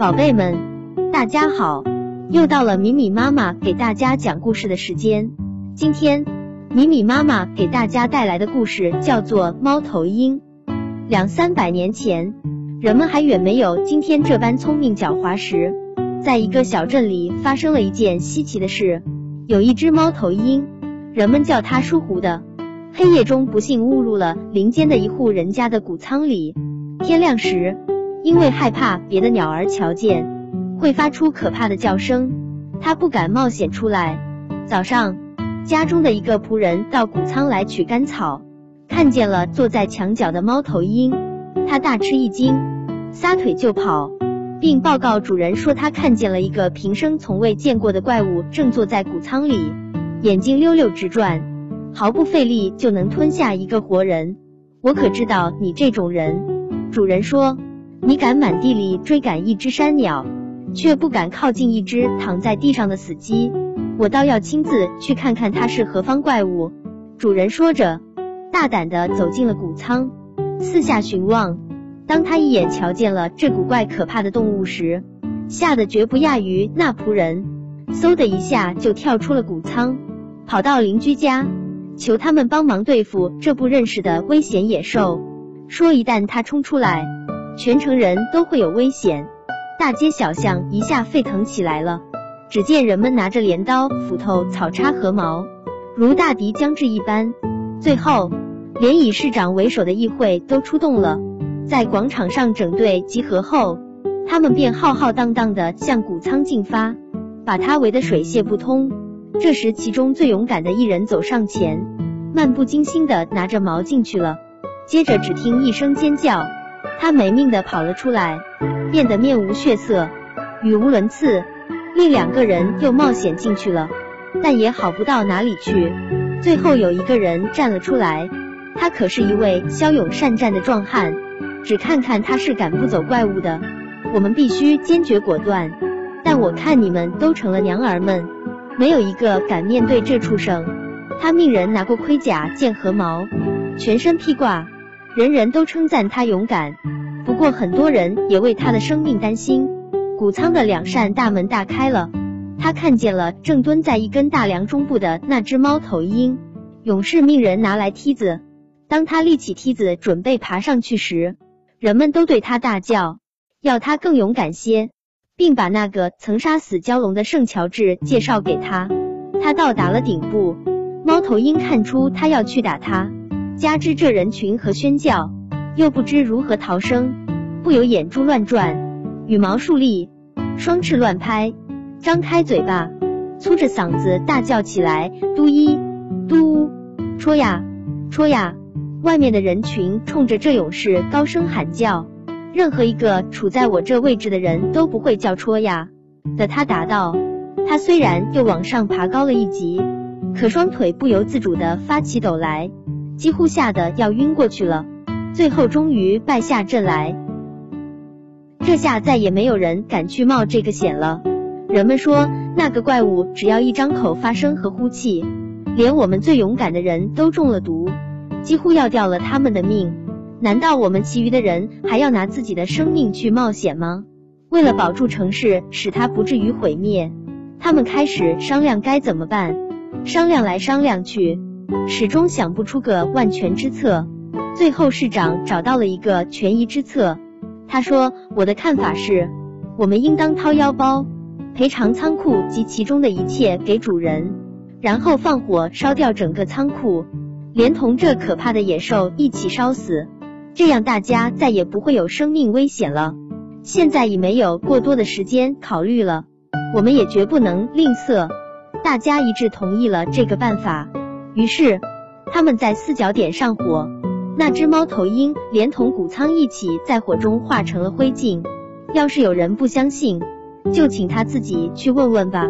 宝贝们，大家好！又到了米米妈妈给大家讲故事的时间。今天，米米妈妈给大家带来的故事叫做《猫头鹰》。两三百年前，人们还远没有今天这般聪明狡猾时，在一个小镇里发生了一件稀奇的事。有一只猫头鹰，人们叫它疏忽的。黑夜中，不幸误入了林间的一户人家的谷仓里。天亮时，因为害怕别的鸟儿瞧见，会发出可怕的叫声，他不敢冒险出来。早上，家中的一个仆人到谷仓来取干草，看见了坐在墙角的猫头鹰，他大吃一惊，撒腿就跑，并报告主人说他看见了一个平生从未见过的怪物，正坐在谷仓里，眼睛溜溜直转，毫不费力就能吞下一个活人。我可知道你这种人，主人说。你敢满地里追赶一只山鸟，却不敢靠近一只躺在地上的死鸡，我倒要亲自去看看它是何方怪物。主人说着，大胆的走进了谷仓，四下寻望。当他一眼瞧见了这古怪可怕的动物时，吓得绝不亚于那仆人，嗖的一下就跳出了谷仓，跑到邻居家，求他们帮忙对付这不认识的危险野兽，说一旦他冲出来。全城人都会有危险，大街小巷一下沸腾起来了。只见人们拿着镰刀、斧头、草叉和矛，如大敌将至一般。最后，连以市长为首的议会都出动了，在广场上整队集合后，他们便浩浩荡荡的向谷仓进发，把它围得水泄不通。这时，其中最勇敢的一人走上前，漫不经心的拿着矛进去了。接着，只听一声尖叫。他没命的跑了出来，变得面无血色，语无伦次。另两个人又冒险进去了，但也好不到哪里去。最后有一个人站了出来，他可是一位骁勇善战的壮汉，只看看他是赶不走怪物的。我们必须坚决果断。但我看你们都成了娘儿们，没有一个敢面对这畜生。他命人拿过盔甲、剑和矛，全身披挂。人人都称赞他勇敢，不过很多人也为他的生命担心。谷仓的两扇大门大开了，他看见了正蹲在一根大梁中部的那只猫头鹰。勇士命人拿来梯子，当他立起梯子准备爬上去时，人们都对他大叫，要他更勇敢些，并把那个曾杀死蛟龙的圣乔治介绍给他。他到达了顶部，猫头鹰看出他要去打他。加之这人群和喧叫，又不知如何逃生，不由眼珠乱转，羽毛竖立，双翅乱拍，张开嘴巴，粗着嗓子大叫起来：“嘟一，嘟，戳呀，戳呀！”外面的人群冲着这勇士高声喊叫，任何一个处在我这位置的人都不会叫戳呀的。他答道：“他虽然又往上爬高了一级，可双腿不由自主地发起抖来。”几乎吓得要晕过去了，最后终于败下阵来。这下再也没有人敢去冒这个险了。人们说，那个怪物只要一张口发声和呼气，连我们最勇敢的人都中了毒，几乎要掉了他们的命。难道我们其余的人还要拿自己的生命去冒险吗？为了保住城市，使它不至于毁灭，他们开始商量该怎么办。商量来商量去。始终想不出个万全之策，最后市长找到了一个权宜之策。他说：“我的看法是，我们应当掏腰包，赔偿仓库及其中的一切给主人，然后放火烧掉整个仓库，连同这可怕的野兽一起烧死。这样大家再也不会有生命危险了。现在已没有过多的时间考虑了，我们也绝不能吝啬。”大家一致同意了这个办法。于是，他们在四角点上火，那只猫头鹰连同谷仓一起在火中化成了灰烬。要是有人不相信，就请他自己去问问吧。